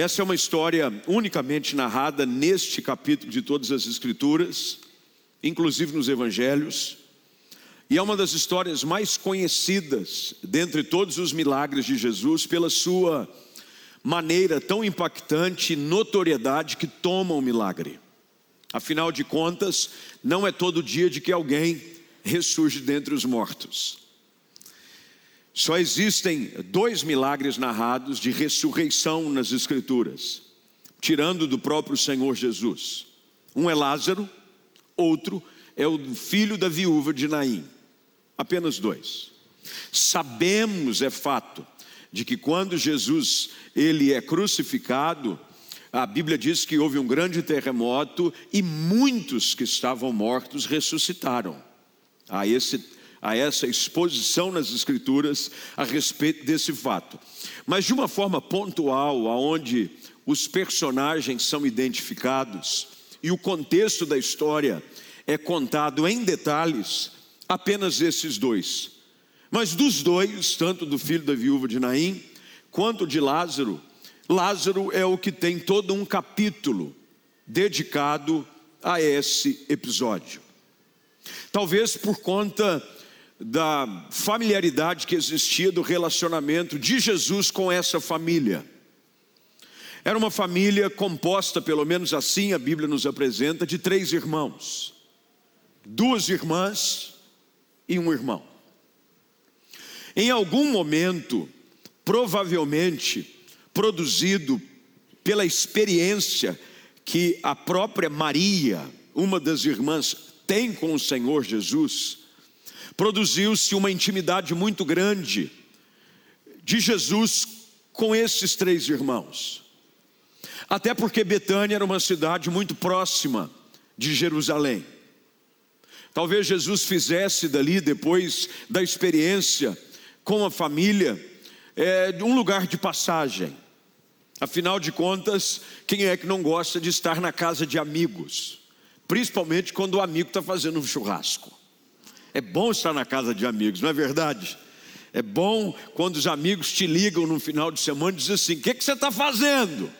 Essa é uma história unicamente narrada neste capítulo de todas as Escrituras, inclusive nos Evangelhos, e é uma das histórias mais conhecidas dentre todos os milagres de Jesus pela sua maneira tão impactante e notoriedade que toma o milagre. Afinal de contas, não é todo dia de que alguém ressurge dentre os mortos. Só existem dois milagres narrados de ressurreição nas Escrituras, tirando do próprio Senhor Jesus. Um é Lázaro, outro é o filho da viúva de Naim. Apenas dois. Sabemos, é fato, de que quando Jesus ele é crucificado, a Bíblia diz que houve um grande terremoto e muitos que estavam mortos ressuscitaram. A esse a essa exposição nas escrituras a respeito desse fato. Mas de uma forma pontual, aonde os personagens são identificados e o contexto da história é contado em detalhes, apenas esses dois. Mas dos dois, tanto do filho da viúva de Naim, quanto de Lázaro, Lázaro é o que tem todo um capítulo dedicado a esse episódio. Talvez por conta da familiaridade que existia do relacionamento de Jesus com essa família. Era uma família composta, pelo menos assim a Bíblia nos apresenta, de três irmãos: duas irmãs e um irmão. Em algum momento, provavelmente produzido pela experiência que a própria Maria, uma das irmãs, tem com o Senhor Jesus, produziu-se uma intimidade muito grande de Jesus com esses três irmãos. Até porque Betânia era uma cidade muito próxima de Jerusalém. Talvez Jesus fizesse dali, depois da experiência com a família, é, um lugar de passagem. Afinal de contas, quem é que não gosta de estar na casa de amigos? Principalmente quando o amigo está fazendo um churrasco. É bom estar na casa de amigos, não é verdade? É bom quando os amigos te ligam no final de semana e dizem assim: O que, que você está fazendo?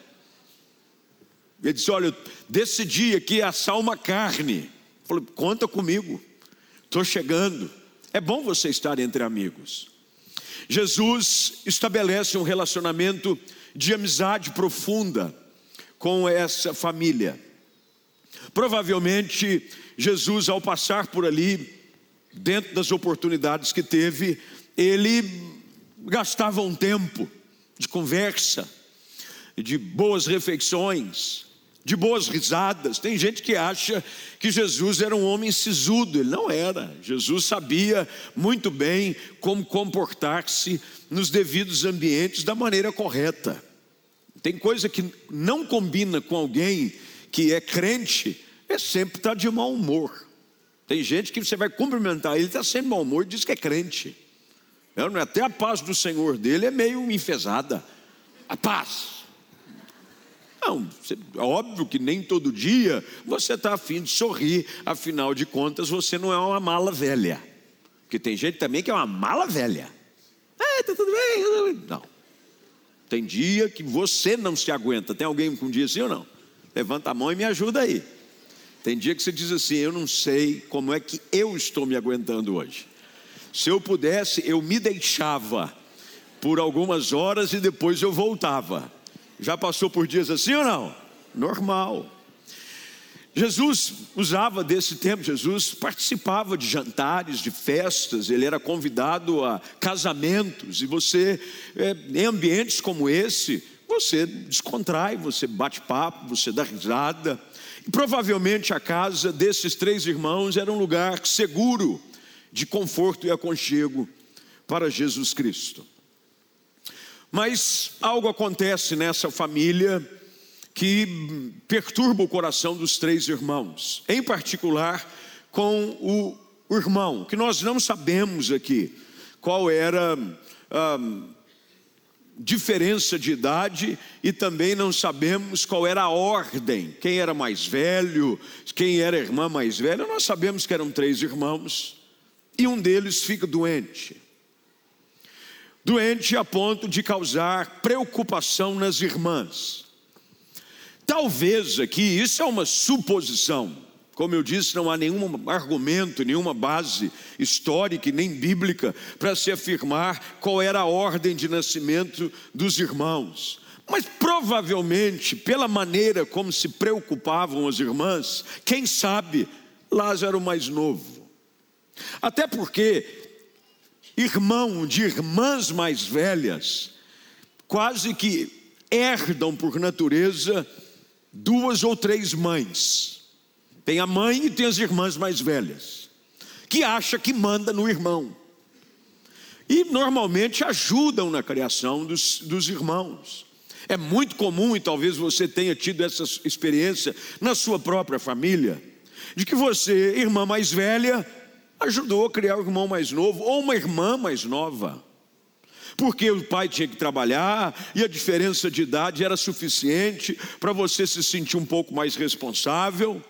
Ele disse: Olha, decidi aqui assar uma carne. Falei: Conta comigo, estou chegando. É bom você estar entre amigos. Jesus estabelece um relacionamento de amizade profunda com essa família. Provavelmente, Jesus, ao passar por ali, dentro das oportunidades que teve, ele gastava um tempo de conversa, de boas refeições, de boas risadas. Tem gente que acha que Jesus era um homem sisudo, ele não era. Jesus sabia muito bem como comportar-se nos devidos ambientes da maneira correta. Tem coisa que não combina com alguém que é crente, é sempre estar de mau humor. Tem gente que você vai cumprimentar ele, está sem mau humor, diz que é crente. Até a paz do Senhor dele é meio enfesada. A paz. Não, é óbvio que nem todo dia você está afim de sorrir, afinal de contas você não é uma mala velha. Porque tem gente também que é uma mala velha. É, está tudo bem. Não. Tem dia que você não se aguenta. Tem alguém com um dia assim ou não? Levanta a mão e me ajuda aí. Tem dia que você diz assim: Eu não sei como é que eu estou me aguentando hoje. Se eu pudesse, eu me deixava por algumas horas e depois eu voltava. Já passou por dias assim ou não? Normal. Jesus usava desse tempo, Jesus participava de jantares, de festas, ele era convidado a casamentos, e você, é, em ambientes como esse, você descontrai, você bate papo, você dá risada. Provavelmente a casa desses três irmãos era um lugar seguro, de conforto e aconchego para Jesus Cristo. Mas algo acontece nessa família que perturba o coração dos três irmãos, em particular com o, irmão, que nós não sabemos aqui qual era. Ah, diferença de idade e também não sabemos qual era a ordem, quem era mais velho, quem era a irmã mais velha. Nós sabemos que eram três irmãos e um deles fica doente. Doente a ponto de causar preocupação nas irmãs. talvez aqui, isso é uma suposição, como eu disse, não há nenhum argumento, nenhuma base histórica nem bíblica para se afirmar qual era a ordem de nascimento dos irmãos. Mas provavelmente, pela maneira como se preocupavam as irmãs, quem sabe Lázaro mais novo. Até porque irmão de irmãs mais velhas quase que herdam por natureza duas ou três mães. Tem a mãe e tem as irmãs mais velhas, que acha que manda no irmão. E normalmente ajudam na criação dos, dos irmãos. É muito comum, e talvez você tenha tido essa experiência na sua própria família, de que você, irmã mais velha, ajudou a criar um irmão mais novo, ou uma irmã mais nova. Porque o pai tinha que trabalhar e a diferença de idade era suficiente para você se sentir um pouco mais responsável.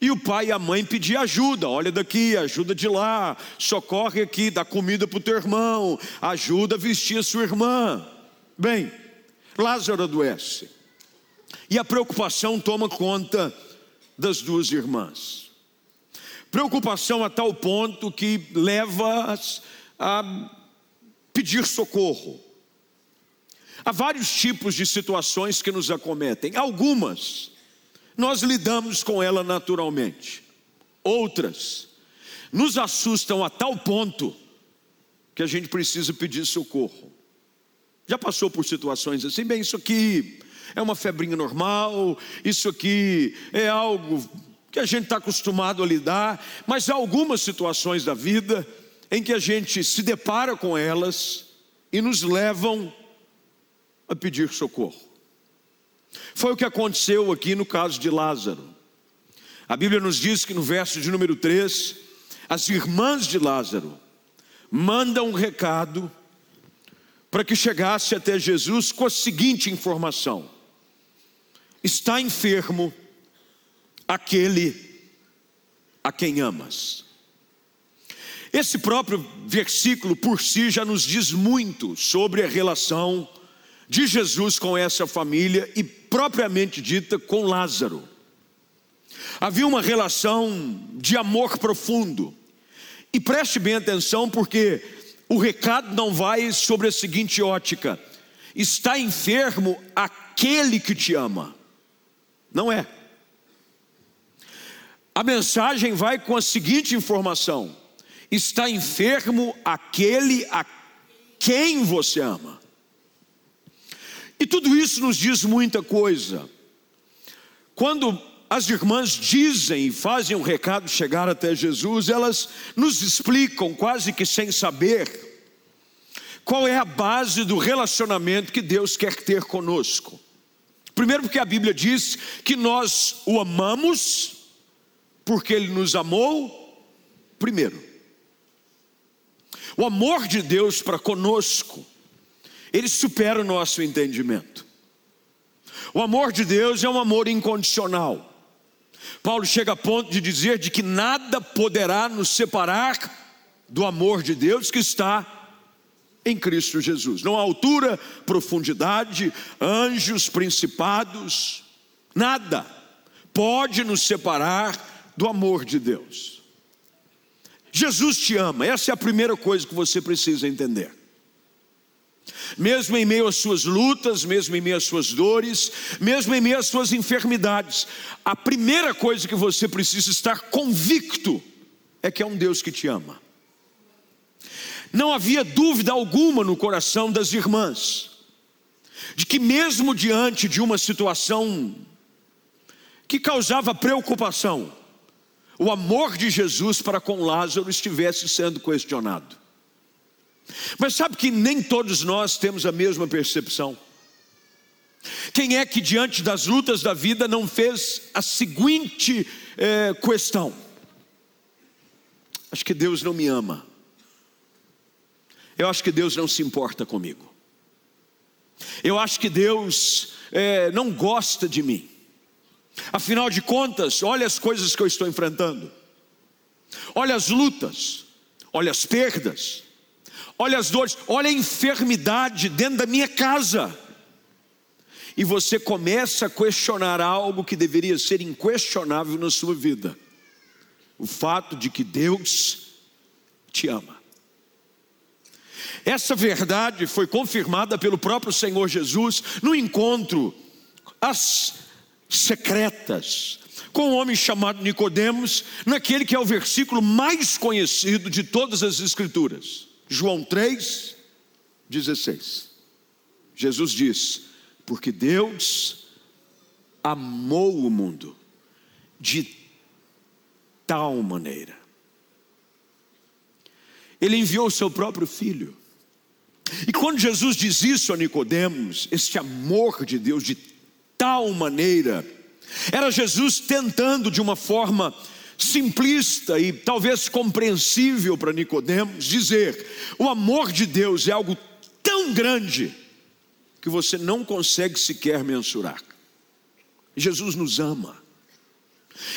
E o pai e a mãe pediam ajuda, olha daqui, ajuda de lá, socorre aqui, dá comida para o teu irmão, ajuda a vestir a sua irmã. Bem, Lázaro adoece. E a preocupação toma conta das duas irmãs. Preocupação a tal ponto que leva-as a pedir socorro. Há vários tipos de situações que nos acometem. Algumas nós lidamos com ela naturalmente. Outras nos assustam a tal ponto que a gente precisa pedir socorro. Já passou por situações assim? Bem, isso aqui é uma febrinha normal, isso aqui é algo que a gente está acostumado a lidar, mas há algumas situações da vida em que a gente se depara com elas e nos levam a pedir socorro. Foi o que aconteceu aqui no caso de Lázaro. A Bíblia nos diz que no verso de número 3, as irmãs de Lázaro mandam um recado para que chegasse até Jesus com a seguinte informação: está enfermo aquele a quem amas. Esse próprio versículo por si já nos diz muito sobre a relação de Jesus com essa família e propriamente dita com Lázaro. Havia uma relação de amor profundo. E preste bem atenção, porque o recado não vai sobre a seguinte ótica: está enfermo aquele que te ama. Não é. A mensagem vai com a seguinte informação: está enfermo aquele a quem você ama. E tudo isso nos diz muita coisa. Quando as irmãs dizem e fazem o um recado chegar até Jesus, elas nos explicam, quase que sem saber, qual é a base do relacionamento que Deus quer ter conosco. Primeiro, porque a Bíblia diz que nós o amamos, porque Ele nos amou primeiro. O amor de Deus para conosco, ele supera o nosso entendimento. O amor de Deus é um amor incondicional. Paulo chega a ponto de dizer de que nada poderá nos separar do amor de Deus que está em Cristo Jesus. Não há altura, profundidade, anjos, principados, nada pode nos separar do amor de Deus. Jesus te ama, essa é a primeira coisa que você precisa entender. Mesmo em meio às suas lutas, mesmo em meio às suas dores, mesmo em meio às suas enfermidades, a primeira coisa que você precisa estar convicto é que é um Deus que te ama. Não havia dúvida alguma no coração das irmãs, de que, mesmo diante de uma situação que causava preocupação, o amor de Jesus para com Lázaro estivesse sendo questionado. Mas sabe que nem todos nós temos a mesma percepção. Quem é que diante das lutas da vida não fez a seguinte é, questão? Acho que Deus não me ama. Eu acho que Deus não se importa comigo. Eu acho que Deus é, não gosta de mim. Afinal de contas, olha as coisas que eu estou enfrentando, olha as lutas, olha as perdas, olha as dores, olha a enfermidade dentro da minha casa. e você começa a questionar algo que deveria ser inquestionável na sua vida: o fato de que Deus te ama. Essa verdade foi confirmada pelo próprio Senhor Jesus no encontro às secretas com um homem chamado Nicodemos, naquele que é o versículo mais conhecido de todas as escrituras. João 3, 16. Jesus diz: porque Deus amou o mundo de tal maneira. Ele enviou o seu próprio filho. E quando Jesus diz isso a Nicodemos, este amor de Deus de tal maneira, era Jesus tentando de uma forma simplista e talvez compreensível para Nicodemos dizer: o amor de Deus é algo tão grande que você não consegue sequer mensurar. Jesus nos ama.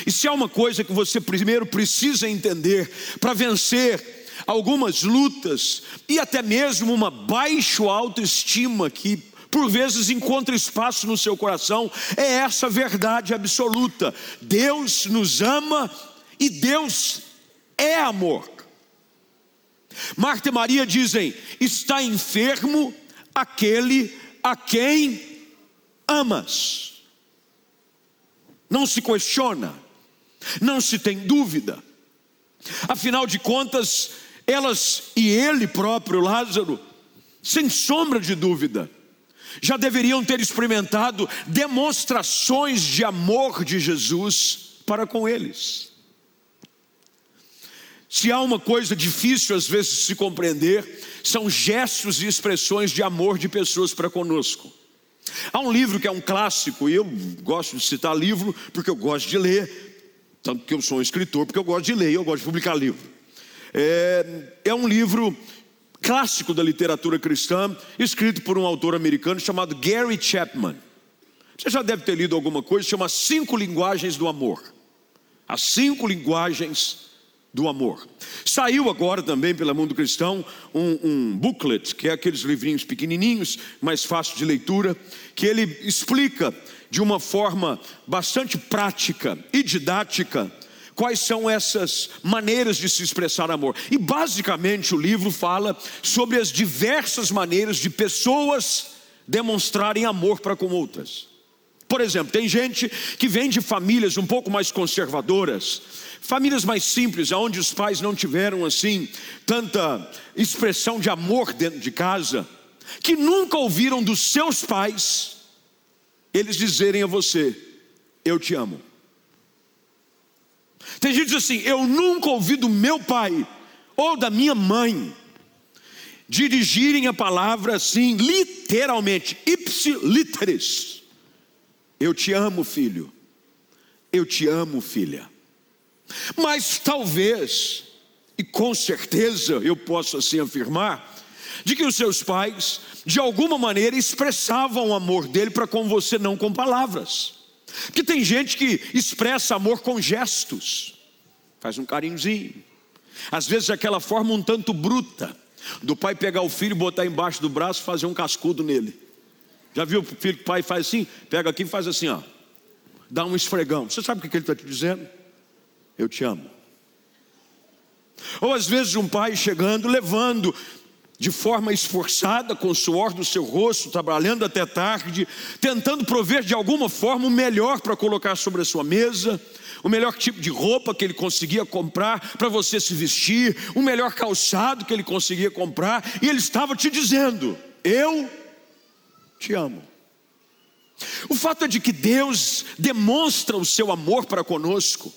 E se há uma coisa que você primeiro precisa entender para vencer algumas lutas e até mesmo uma baixa autoestima que por vezes encontra espaço no seu coração, é essa verdade absoluta. Deus nos ama e Deus é amor. Marta e Maria dizem: está enfermo aquele a quem amas. Não se questiona, não se tem dúvida. Afinal de contas, elas e ele próprio, Lázaro, sem sombra de dúvida, já deveriam ter experimentado demonstrações de amor de Jesus para com eles. Se há uma coisa difícil às vezes de se compreender, são gestos e expressões de amor de pessoas para conosco. Há um livro que é um clássico, e eu gosto de citar livro porque eu gosto de ler, tanto que eu sou um escritor, porque eu gosto de ler, eu gosto de publicar livro. É, é um livro clássico da literatura cristã, escrito por um autor americano chamado Gary Chapman. Você já deve ter lido alguma coisa, chama Cinco Linguagens do Amor. As cinco linguagens do amor. Saiu agora também pela Mundo Cristão um, um booklet, que é aqueles livrinhos pequenininhos, mais fácil de leitura, que ele explica de uma forma bastante prática e didática quais são essas maneiras de se expressar amor. E basicamente o livro fala sobre as diversas maneiras de pessoas demonstrarem amor para com outras. Por exemplo, tem gente que vem de famílias um pouco mais conservadoras, famílias mais simples, onde os pais não tiveram assim tanta expressão de amor dentro de casa, que nunca ouviram dos seus pais eles dizerem a você: Eu te amo. Tem gente assim: Eu nunca ouvi do meu pai ou da minha mãe dirigirem a palavra assim, literalmente, ipsi literis eu te amo, filho. Eu te amo, filha. Mas talvez, e com certeza eu posso assim afirmar, de que os seus pais, de alguma maneira, expressavam o amor dele para com você, não com palavras. Porque tem gente que expressa amor com gestos, faz um carinhozinho, às vezes aquela forma um tanto bruta, do pai pegar o filho, botar embaixo do braço e fazer um cascudo nele. Já viu o filho que o pai faz assim? Pega aqui e faz assim, ó. Dá um esfregão. Você sabe o que ele está te dizendo? Eu te amo. Ou às vezes um pai chegando, levando de forma esforçada, com o suor do seu rosto, trabalhando até tarde, tentando prover de alguma forma o melhor para colocar sobre a sua mesa, o melhor tipo de roupa que ele conseguia comprar para você se vestir, o melhor calçado que ele conseguia comprar, e ele estava te dizendo: Eu te amo. O fato é de que Deus demonstra o seu amor para conosco,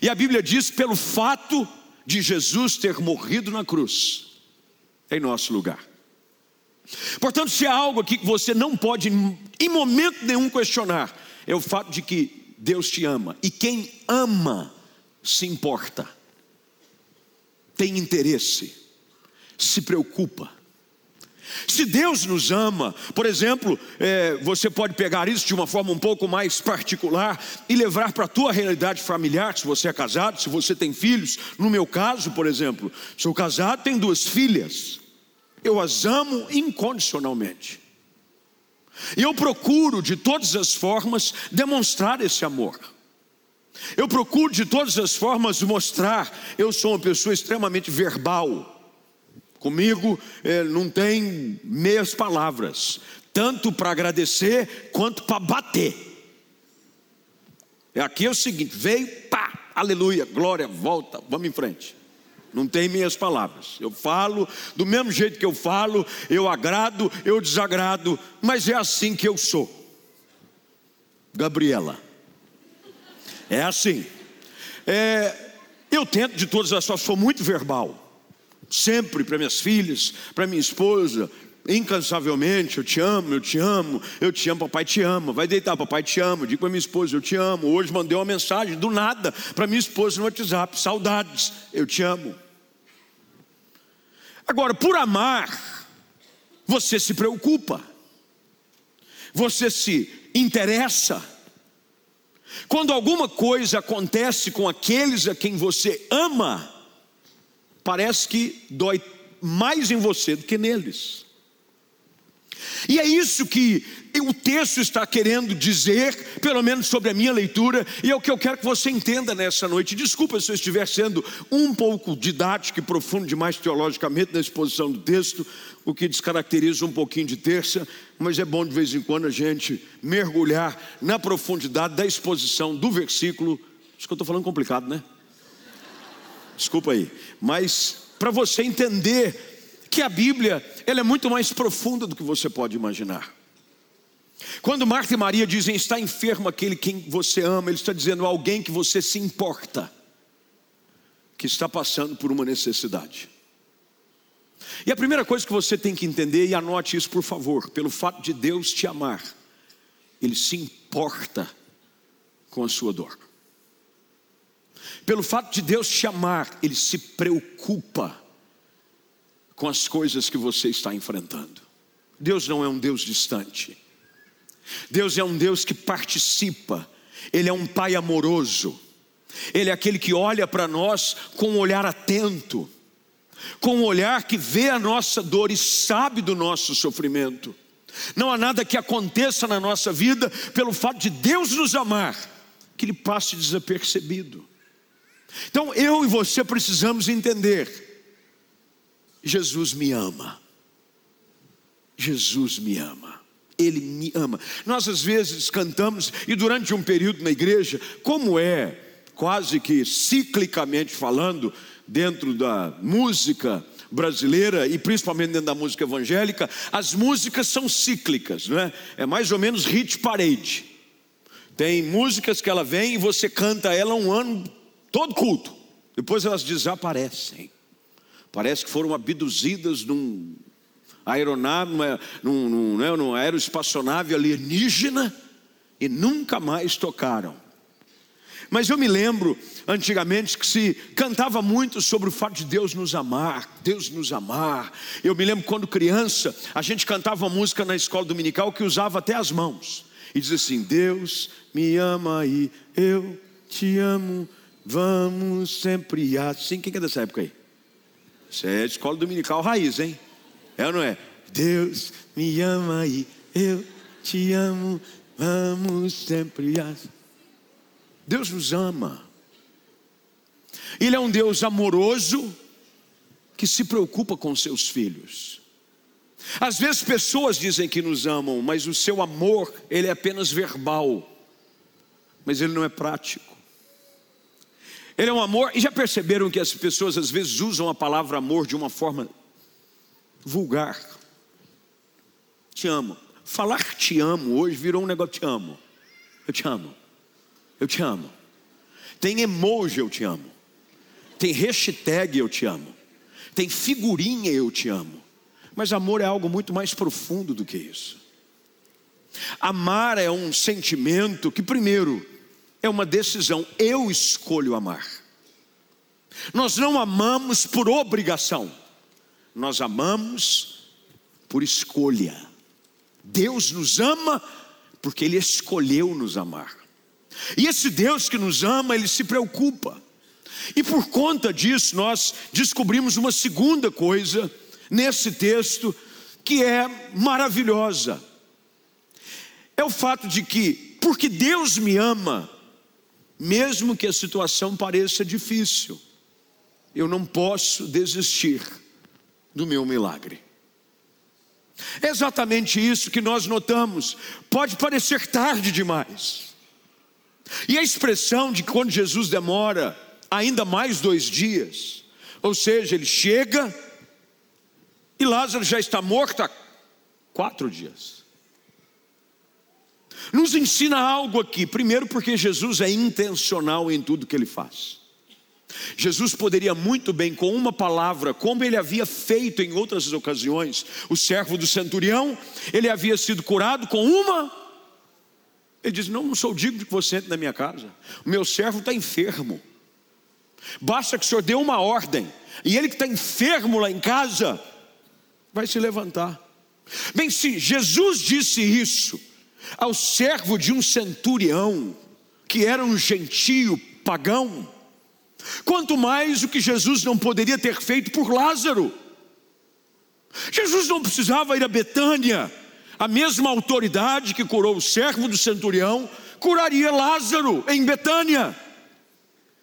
e a Bíblia diz pelo fato de Jesus ter morrido na cruz, em nosso lugar. Portanto, se há algo aqui que você não pode, em momento nenhum, questionar, é o fato de que Deus te ama, e quem ama se importa, tem interesse, se preocupa. Se Deus nos ama, por exemplo, é, você pode pegar isso de uma forma um pouco mais particular e levar para a tua realidade familiar, se você é casado, se você tem filhos. No meu caso, por exemplo, sou casado, tenho duas filhas. Eu as amo incondicionalmente. E eu procuro de todas as formas demonstrar esse amor. Eu procuro de todas as formas mostrar. Eu sou uma pessoa extremamente verbal. Comigo é, não tem meias palavras, tanto para agradecer quanto para bater. É aqui é o seguinte: veio, pá, aleluia, glória, volta, vamos em frente. Não tem meias palavras. Eu falo do mesmo jeito que eu falo, eu agrado, eu desagrado, mas é assim que eu sou. Gabriela. É assim. É, eu tento de todas as formas, sou muito verbal. Sempre para minhas filhas, para minha esposa, incansavelmente, eu te amo, eu te amo, eu te amo, papai te ama. Vai deitar, papai te ama. Digo para minha esposa, eu te amo. Hoje mandei uma mensagem do nada para minha esposa no WhatsApp, saudades, eu te amo. Agora, por amar, você se preocupa. Você se interessa quando alguma coisa acontece com aqueles a quem você ama, parece que dói mais em você do que neles. E é isso que o texto está querendo dizer, pelo menos sobre a minha leitura, e é o que eu quero que você entenda nessa noite. Desculpa se eu estiver sendo um pouco didático e profundo demais teologicamente na exposição do texto, o que descaracteriza um pouquinho de terça, mas é bom de vez em quando a gente mergulhar na profundidade da exposição do versículo. Acho que eu estou falando complicado, né? Desculpa aí, mas para você entender que a Bíblia ela é muito mais profunda do que você pode imaginar. Quando Marta e Maria dizem está enfermo aquele quem você ama, ele está dizendo alguém que você se importa, que está passando por uma necessidade. E a primeira coisa que você tem que entender, e anote isso por favor, pelo fato de Deus te amar, Ele se importa com a sua dor. Pelo fato de Deus te amar, Ele se preocupa com as coisas que você está enfrentando. Deus não é um Deus distante. Deus é um Deus que participa, Ele é um Pai amoroso, Ele é aquele que olha para nós com um olhar atento, com um olhar que vê a nossa dor e sabe do nosso sofrimento. Não há nada que aconteça na nossa vida pelo fato de Deus nos amar, que Ele passe desapercebido. Então eu e você precisamos entender: Jesus me ama, Jesus me ama. Ele me ama. Nós às vezes cantamos, e durante um período na igreja, como é, quase que ciclicamente falando, dentro da música brasileira e principalmente dentro da música evangélica, as músicas são cíclicas, não é? É mais ou menos hit parade. Tem músicas que ela vem e você canta ela um ano todo culto. Depois elas desaparecem. Parece que foram abduzidas num aeronave, numa, num, num, né, numa aeroespaçonave alienígena e nunca mais tocaram. Mas eu me lembro antigamente que se cantava muito sobre o fato de Deus nos amar, Deus nos amar. Eu me lembro quando criança, a gente cantava música na escola dominical que usava até as mãos. E dizia assim: Deus me ama e eu te amo, vamos sempre assim. Quem é dessa época aí? Isso é escola dominical raiz, hein? É ou não é? Deus me ama e eu te amo, vamos sempre assim. Deus nos ama. Ele é um Deus amoroso que se preocupa com seus filhos. Às vezes pessoas dizem que nos amam, mas o seu amor, ele é apenas verbal. Mas ele não é prático. Ele é um amor, e já perceberam que as pessoas às vezes usam a palavra amor de uma forma vulgar. Te amo. Falar te amo hoje virou um negócio te amo. Eu te amo. Eu te amo. Tem emoji eu te amo. Tem hashtag eu te amo. Tem figurinha eu te amo. Mas amor é algo muito mais profundo do que isso. Amar é um sentimento que, primeiro, é uma decisão. Eu escolho amar. Nós não amamos por obrigação, nós amamos por escolha. Deus nos ama porque Ele escolheu nos amar. E esse Deus que nos ama, Ele se preocupa. E por conta disso, nós descobrimos uma segunda coisa nesse texto que é maravilhosa. é o fato de que, porque Deus me ama, mesmo que a situação pareça difícil, eu não posso desistir do meu milagre. É exatamente isso que nós notamos. Pode parecer tarde demais. E a expressão de quando Jesus demora ainda mais dois dias, ou seja, ele chega e Lázaro já está morto há quatro dias. Nos ensina algo aqui, primeiro porque Jesus é intencional em tudo que ele faz. Jesus poderia muito bem, com uma palavra, como ele havia feito em outras ocasiões, o servo do centurião, ele havia sido curado com uma. Ele diz: Não, não sou digno de que você entre na minha casa, o meu servo está enfermo. Basta que o senhor dê uma ordem, e ele que está enfermo lá em casa, vai se levantar. Bem, se Jesus disse isso ao servo de um centurião, que era um gentio pagão, Quanto mais o que Jesus não poderia ter feito por Lázaro. Jesus não precisava ir a Betânia, a mesma autoridade que curou o servo do centurião, curaria Lázaro em Betânia.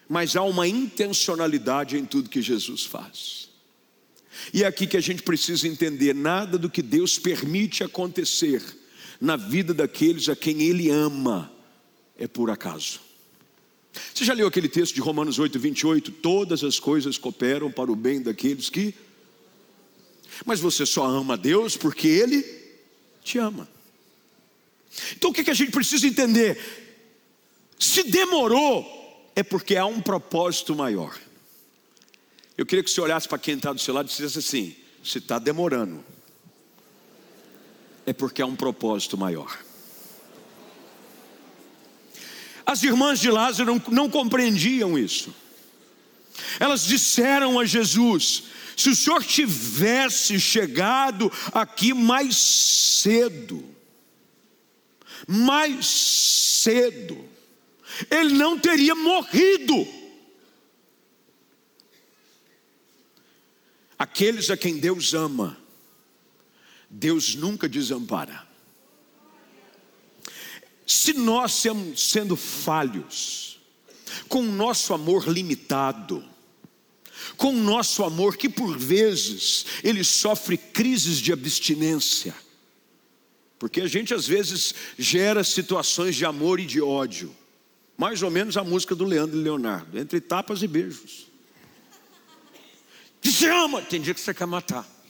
Mas há uma intencionalidade em tudo que Jesus faz. E é aqui que a gente precisa entender: nada do que Deus permite acontecer na vida daqueles a quem Ele ama é por acaso. Você já leu aquele texto de Romanos 8, 28? Todas as coisas cooperam para o bem daqueles que. Mas você só ama Deus porque Ele te ama. Então o que, que a gente precisa entender? Se demorou, é porque há um propósito maior. Eu queria que você olhasse para quem está do seu lado e dissesse assim: se está demorando, é porque há um propósito maior. As irmãs de Lázaro não, não compreendiam isso. Elas disseram a Jesus: se o senhor tivesse chegado aqui mais cedo, mais cedo, ele não teria morrido. Aqueles a quem Deus ama, Deus nunca desampara. Se nós sendo falhos, com o nosso amor limitado, com o nosso amor que por vezes ele sofre crises de abstinência, porque a gente às vezes gera situações de amor e de ódio, mais ou menos a música do Leandro e Leonardo, entre tapas e beijos. Você ama, tem dia que você quer matar.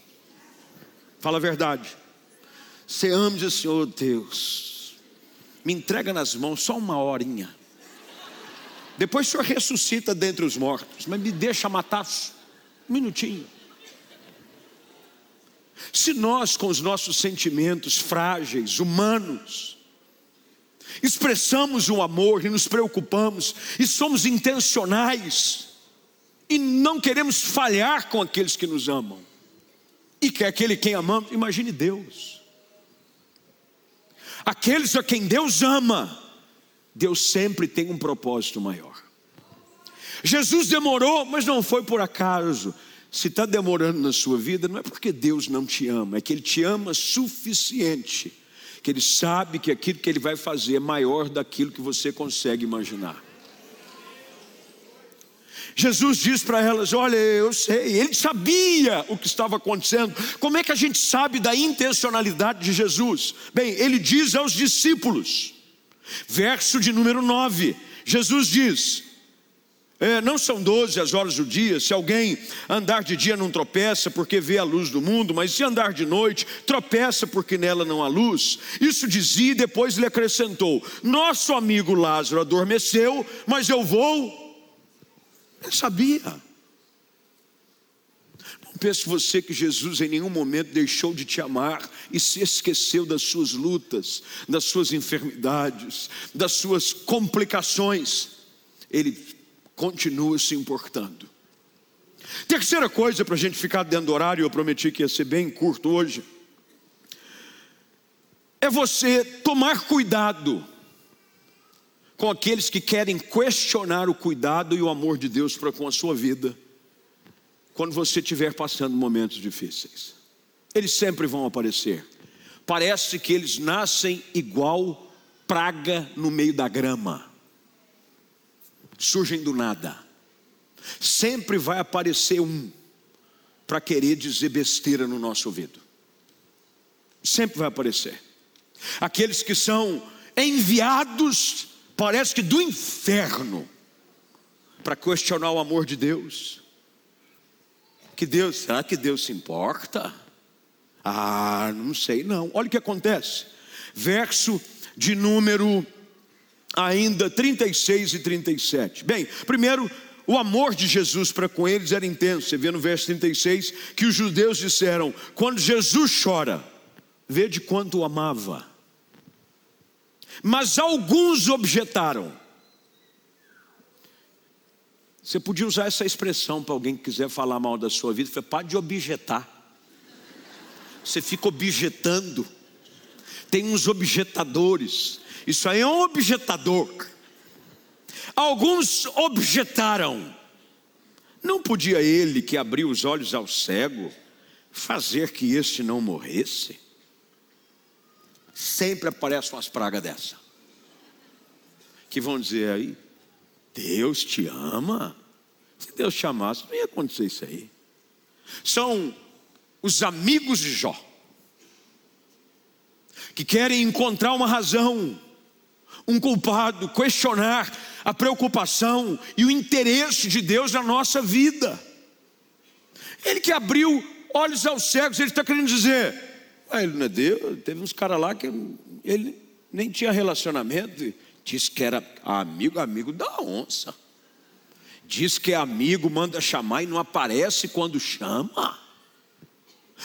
Fala a verdade. Você ama assim, oh Deus, me entrega nas mãos só uma horinha. Depois o senhor ressuscita dentre os mortos, mas me deixa matar um minutinho. Se nós, com os nossos sentimentos frágeis, humanos, expressamos o amor e nos preocupamos e somos intencionais e não queremos falhar com aqueles que nos amam e que aquele quem amamos, imagine Deus. Aqueles a quem Deus ama, Deus sempre tem um propósito maior. Jesus demorou, mas não foi por acaso. Se está demorando na sua vida, não é porque Deus não te ama, é que Ele te ama suficiente, que Ele sabe que aquilo que Ele vai fazer é maior daquilo que você consegue imaginar. Jesus diz para elas: Olha, eu sei, ele sabia o que estava acontecendo. Como é que a gente sabe da intencionalidade de Jesus? Bem, ele diz aos discípulos, verso de número 9: Jesus diz: é, não são doze as horas do dia, se alguém andar de dia não tropeça porque vê a luz do mundo, mas se andar de noite, tropeça porque nela não há luz. Isso dizia e depois lhe acrescentou: Nosso amigo Lázaro adormeceu, mas eu vou ele sabia. Não pense você que Jesus em nenhum momento deixou de te amar e se esqueceu das suas lutas, das suas enfermidades, das suas complicações. Ele continua se importando. Terceira coisa para a gente ficar dentro do horário, eu prometi que ia ser bem curto hoje, é você tomar cuidado com aqueles que querem questionar o cuidado e o amor de Deus para com a sua vida, quando você estiver passando momentos difíceis. Eles sempre vão aparecer. parece que eles nascem igual praga no meio da grama. Surgem do nada. Sempre vai aparecer um para querer dizer besteira no nosso ouvido. Sempre vai aparecer. Aqueles que são enviados, parece que do inferno, para questionar o amor de Deus. Que Deus, será que Deus se importa? Ah, não sei não. Olha o que acontece. Verso de número ainda 36 e 37. Bem, primeiro, o amor de Jesus para com eles era intenso. Você vê no verso 36 que os judeus disseram: quando Jesus chora, vê de quanto o amava. Mas alguns objetaram. Você podia usar essa expressão para alguém que quiser falar mal da sua vida, foi para de objetar. Você fica objetando. Tem uns objetadores. Isso aí é um objetador. Alguns objetaram. Não podia ele que abriu os olhos ao cego fazer que este não morresse? Sempre aparecem umas pragas dessa. Que vão dizer aí, Deus te ama. Se Deus chamasse, não ia acontecer isso aí. São os amigos de Jó, que querem encontrar uma razão, um culpado, questionar a preocupação e o interesse de Deus na nossa vida. Ele que abriu olhos aos cegos, ele está querendo dizer: ah, ele não é Deus, teve uns caras lá que ele nem tinha relacionamento, disse que era amigo, amigo da onça. Diz que é amigo, manda chamar e não aparece quando chama.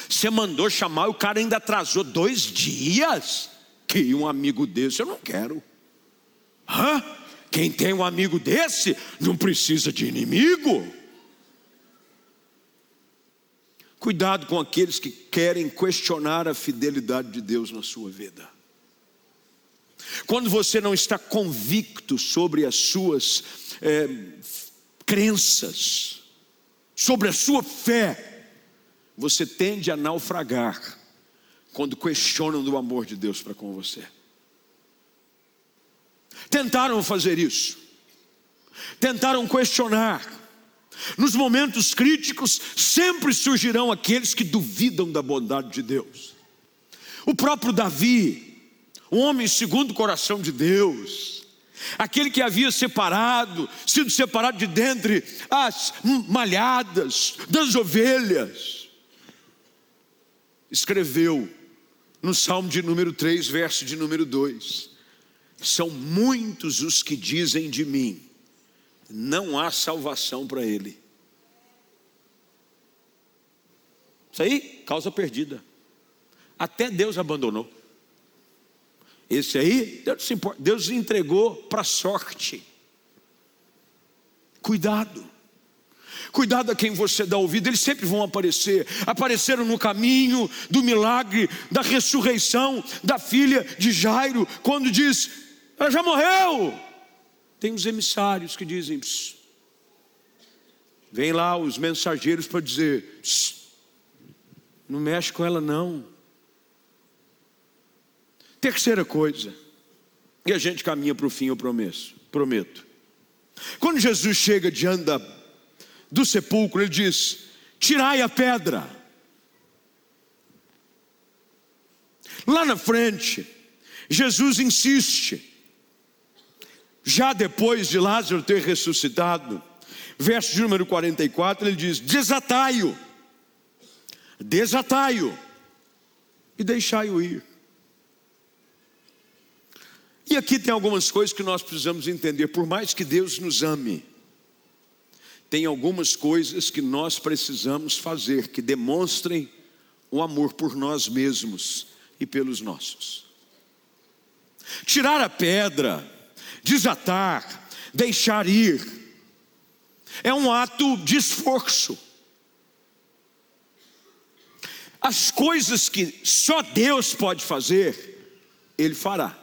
Você mandou chamar, o cara ainda atrasou dois dias. Que um amigo desse eu não quero. Hã? Quem tem um amigo desse não precisa de inimigo. Cuidado com aqueles que querem questionar a fidelidade de Deus na sua vida. Quando você não está convicto sobre as suas é, crenças, sobre a sua fé, você tende a naufragar quando questionam do amor de Deus para com você. Tentaram fazer isso, tentaram questionar. Nos momentos críticos, sempre surgirão aqueles que duvidam da bondade de Deus. O próprio Davi, um homem segundo o coração de Deus, aquele que havia separado, sido separado de dentre as malhadas das ovelhas, escreveu no Salmo de número 3, verso de número 2: São muitos os que dizem de mim, não há salvação para ele. Isso aí, causa perdida. Até Deus abandonou. Esse aí, Deus, Deus entregou para a sorte. Cuidado. Cuidado a quem você dá ouvido, eles sempre vão aparecer. Apareceram no caminho do milagre, da ressurreição da filha de Jairo, quando diz: Ela já morreu. Tem os emissários que dizem: Vem lá os mensageiros para dizer: Não mexe com ela, não. Terceira coisa, e a gente caminha para o fim, eu prometo, prometo. Quando Jesus chega diante da, do sepulcro, ele diz: Tirai a pedra. Lá na frente, Jesus insiste, já depois de Lázaro ter ressuscitado, verso de número 44, ele diz: Desatai-o, desatai-o e deixai-o ir. E aqui tem algumas coisas que nós precisamos entender, por mais que Deus nos ame, tem algumas coisas que nós precisamos fazer que demonstrem o amor por nós mesmos e pelos nossos. Tirar a pedra, desatar, deixar ir, é um ato de esforço. As coisas que só Deus pode fazer, Ele fará.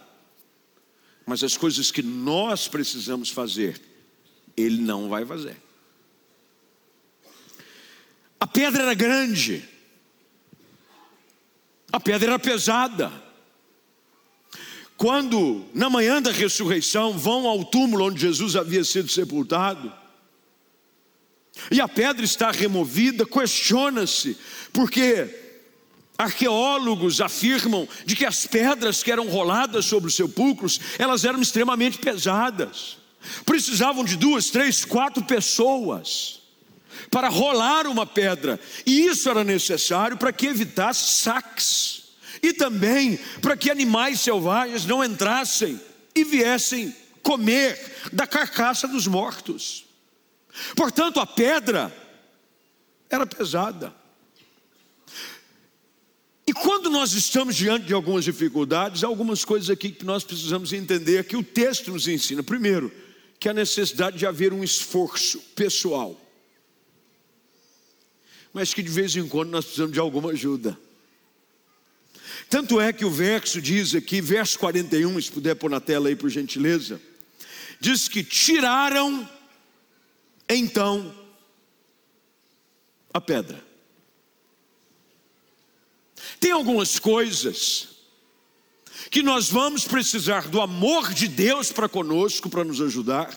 Mas as coisas que nós precisamos fazer, Ele não vai fazer. A pedra era grande, A pedra era pesada. Quando, na manhã da ressurreição, vão ao túmulo onde Jesus havia sido sepultado, e a pedra está removida, questiona-se, porque arqueólogos afirmam de que as pedras que eram roladas sobre os sepulcros, elas eram extremamente pesadas. Precisavam de duas, três, quatro pessoas para rolar uma pedra, e isso era necessário para que evitasse saques e também para que animais selvagens não entrassem e viessem comer da carcaça dos mortos. Portanto, a pedra era pesada. E quando nós estamos diante de algumas dificuldades, há algumas coisas aqui que nós precisamos entender que o texto nos ensina. Primeiro, que a necessidade de haver um esforço pessoal. Mas que de vez em quando nós precisamos de alguma ajuda. Tanto é que o verso diz aqui, verso 41, se puder pôr na tela aí por gentileza, diz que tiraram então a pedra. Tem algumas coisas que nós vamos precisar do amor de Deus para conosco, para nos ajudar,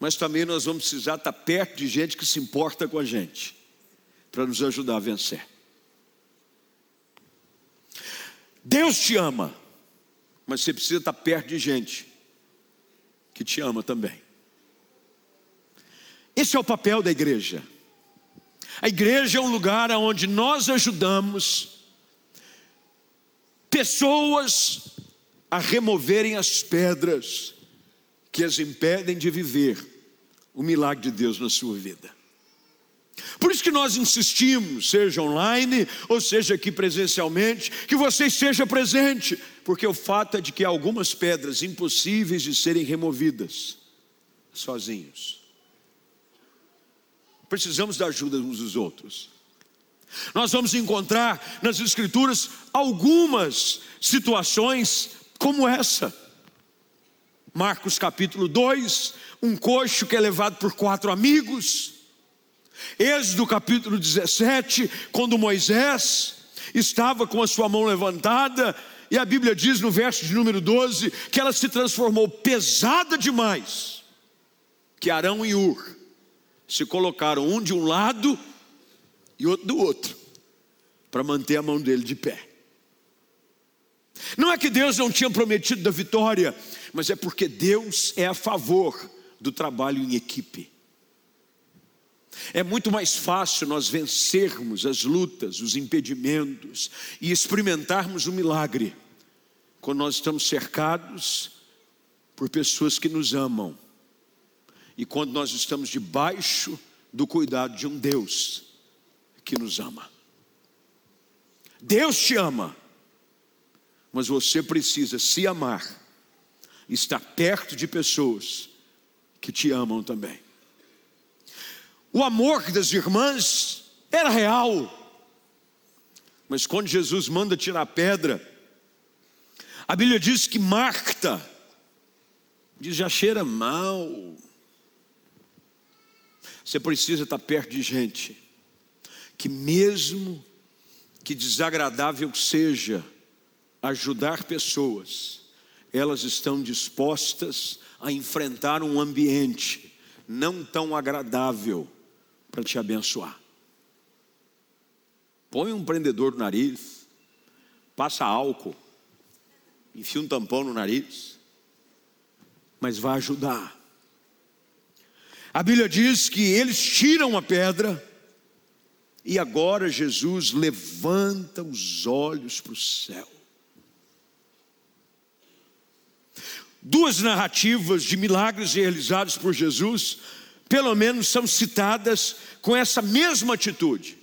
mas também nós vamos precisar estar perto de gente que se importa com a gente, para nos ajudar a vencer. Deus te ama, mas você precisa estar perto de gente que te ama também. Esse é o papel da igreja. A igreja é um lugar onde nós ajudamos pessoas a removerem as pedras que as impedem de viver o milagre de Deus na sua vida. Por isso que nós insistimos, seja online ou seja aqui presencialmente, que você esteja presente, porque o fato é de que há algumas pedras impossíveis de serem removidas sozinhos. Precisamos da ajuda uns dos outros. Nós vamos encontrar nas Escrituras algumas situações como essa. Marcos capítulo 2, um coxo que é levado por quatro amigos. Êxodo capítulo 17, quando Moisés estava com a sua mão levantada, e a Bíblia diz no verso de número 12 que ela se transformou pesada demais, que Arão e Ur se colocaram um de um lado e outro do outro, para manter a mão dele de pé. Não é que Deus não tinha prometido da vitória, mas é porque Deus é a favor do trabalho em equipe. É muito mais fácil nós vencermos as lutas, os impedimentos e experimentarmos o milagre quando nós estamos cercados por pessoas que nos amam e quando nós estamos debaixo do cuidado de um Deus que nos ama. Deus te ama, mas você precisa se amar, estar perto de pessoas que te amam também. O amor das irmãs era real, mas quando Jesus manda tirar a pedra, a Bíblia diz que Marta diz já cheira mal. Você precisa estar perto de gente que mesmo que desagradável seja ajudar pessoas, elas estão dispostas a enfrentar um ambiente não tão agradável para te abençoar. Põe um prendedor no nariz, passa álcool, enfia um tampão no nariz, mas vai ajudar. A Bíblia diz que eles tiram a pedra, e agora Jesus levanta os olhos para o céu. Duas narrativas de milagres realizados por Jesus, pelo menos são citadas com essa mesma atitude.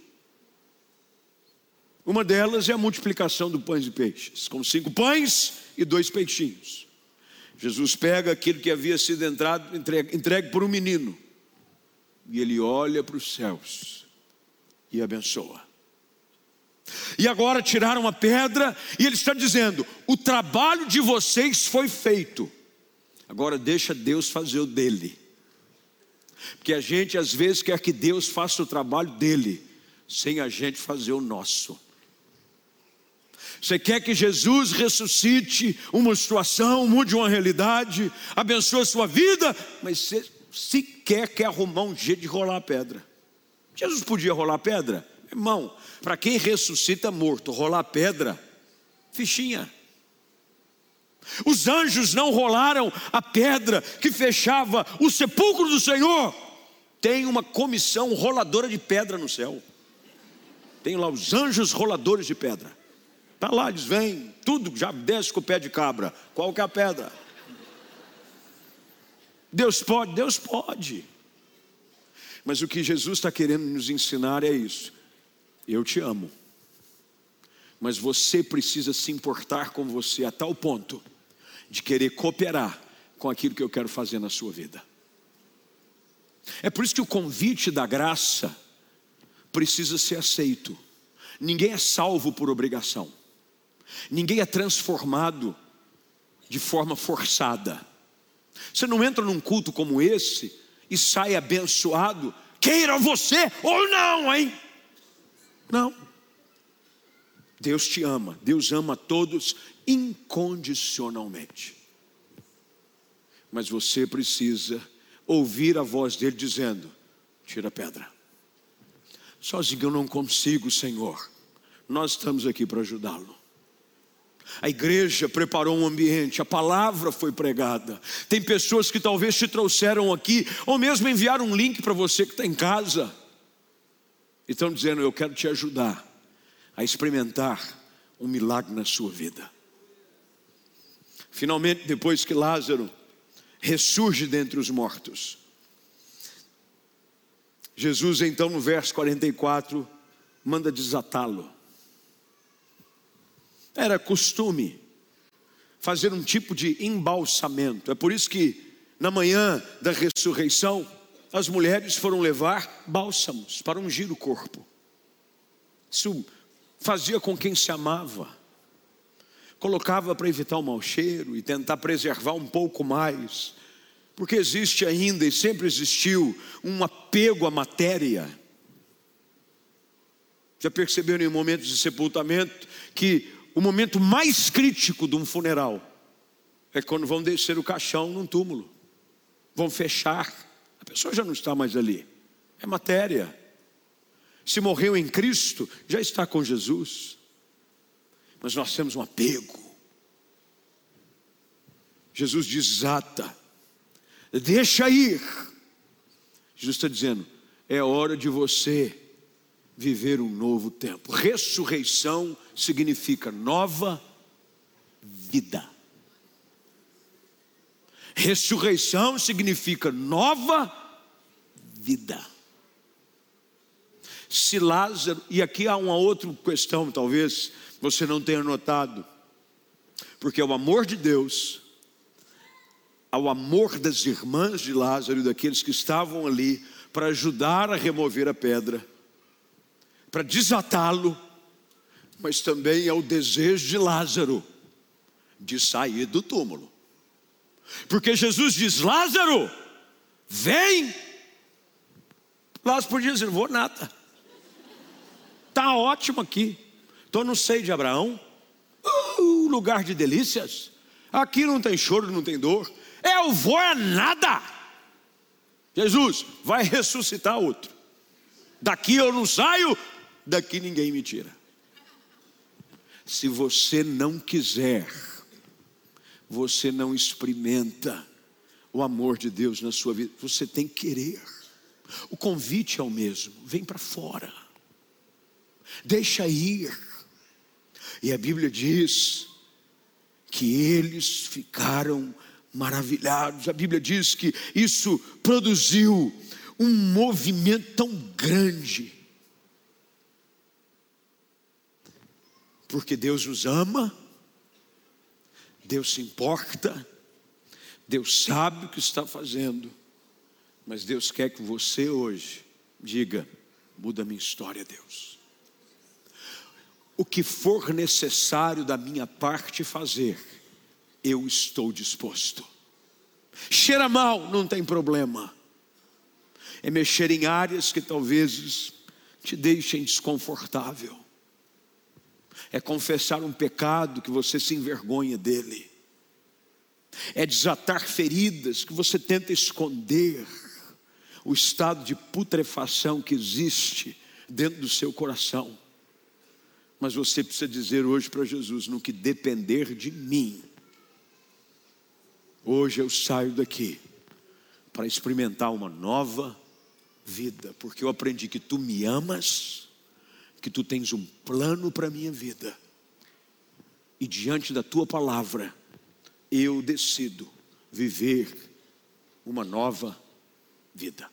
Uma delas é a multiplicação do pães e peixes, com cinco pães e dois peixinhos. Jesus pega aquilo que havia sido entrado, entregue, entregue por um menino, e ele olha para os céus e abençoa. E agora tiraram a pedra e ele está dizendo: o trabalho de vocês foi feito. Agora deixa Deus fazer o dele. Porque a gente às vezes quer que Deus faça o trabalho dele, sem a gente fazer o nosso. Você quer que Jesus ressuscite uma situação, mude uma realidade, abençoe a sua vida, mas você sequer quer arrumar um jeito de rolar a pedra. Jesus podia rolar a pedra? Irmão, para quem ressuscita morto, rolar a pedra, fichinha. Os anjos não rolaram a pedra que fechava o sepulcro do Senhor. Tem uma comissão roladora de pedra no céu. Tem lá os anjos roladores de pedra. Está lá, eles vêm, tudo já desce com o pé de cabra. Qual que é a pedra? Deus pode? Deus pode. Mas o que Jesus está querendo nos ensinar é isso. Eu te amo. Mas você precisa se importar com você a tal ponto de querer cooperar com aquilo que eu quero fazer na sua vida. É por isso que o convite da graça precisa ser aceito. Ninguém é salvo por obrigação. Ninguém é transformado de forma forçada. Você não entra num culto como esse e sai abençoado, queira você ou não, hein? Não. Deus te ama, Deus ama todos incondicionalmente. Mas você precisa ouvir a voz dele dizendo: tira a pedra. Sozinho eu não consigo, Senhor. Nós estamos aqui para ajudá-lo. A igreja preparou um ambiente, a palavra foi pregada. Tem pessoas que talvez te trouxeram aqui, ou mesmo enviaram um link para você que está em casa. E estão dizendo: Eu quero te ajudar a experimentar um milagre na sua vida. Finalmente, depois que Lázaro ressurge dentre os mortos, Jesus, então, no verso 44, manda desatá-lo. Era costume fazer um tipo de embalsamento. É por isso que na manhã da ressurreição, as mulheres foram levar bálsamos para ungir o corpo. Isso fazia com quem se amava. Colocava para evitar o mau cheiro e tentar preservar um pouco mais. Porque existe ainda e sempre existiu um apego à matéria. Já perceberam em momentos de sepultamento que o momento mais crítico de um funeral é quando vão descer o caixão num túmulo, vão fechar, a pessoa já não está mais ali, é matéria. Se morreu em Cristo, já está com Jesus, mas nós temos um apego. Jesus desata, deixa ir. Jesus está dizendo: é hora de você viver um novo tempo. Ressurreição significa nova vida. Ressurreição significa nova vida. Se Lázaro, e aqui há uma outra questão, talvez você não tenha notado, porque o amor de Deus, ao amor das irmãs de Lázaro e daqueles que estavam ali para ajudar a remover a pedra, para desatá-lo, mas também é o desejo de Lázaro de sair do túmulo. Porque Jesus diz: Lázaro, vem. Lázaro podia dizer: vou nada. Tá ótimo aqui. Estou no seio de Abraão, uh, lugar de delícias. Aqui não tem choro, não tem dor. Eu vou é nada. Jesus vai ressuscitar outro. Daqui eu não saio, daqui ninguém me tira. Se você não quiser, você não experimenta o amor de Deus na sua vida. Você tem que querer. O convite é o mesmo. Vem para fora. Deixa ir. E a Bíblia diz que eles ficaram maravilhados. A Bíblia diz que isso produziu um movimento tão grande porque Deus nos ama, Deus se importa, Deus sabe o que está fazendo, mas Deus quer que você hoje diga: muda minha história, Deus. O que for necessário da minha parte fazer, eu estou disposto. Cheira mal, não tem problema. É mexer em áreas que talvez te deixem desconfortável é confessar um pecado que você se envergonha dele, é desatar feridas que você tenta esconder, o estado de putrefação que existe dentro do seu coração. Mas você precisa dizer hoje para Jesus: no que depender de mim, hoje eu saio daqui para experimentar uma nova vida, porque eu aprendi que tu me amas, que tu tens um plano para a minha vida, e diante da tua palavra, eu decido viver uma nova vida.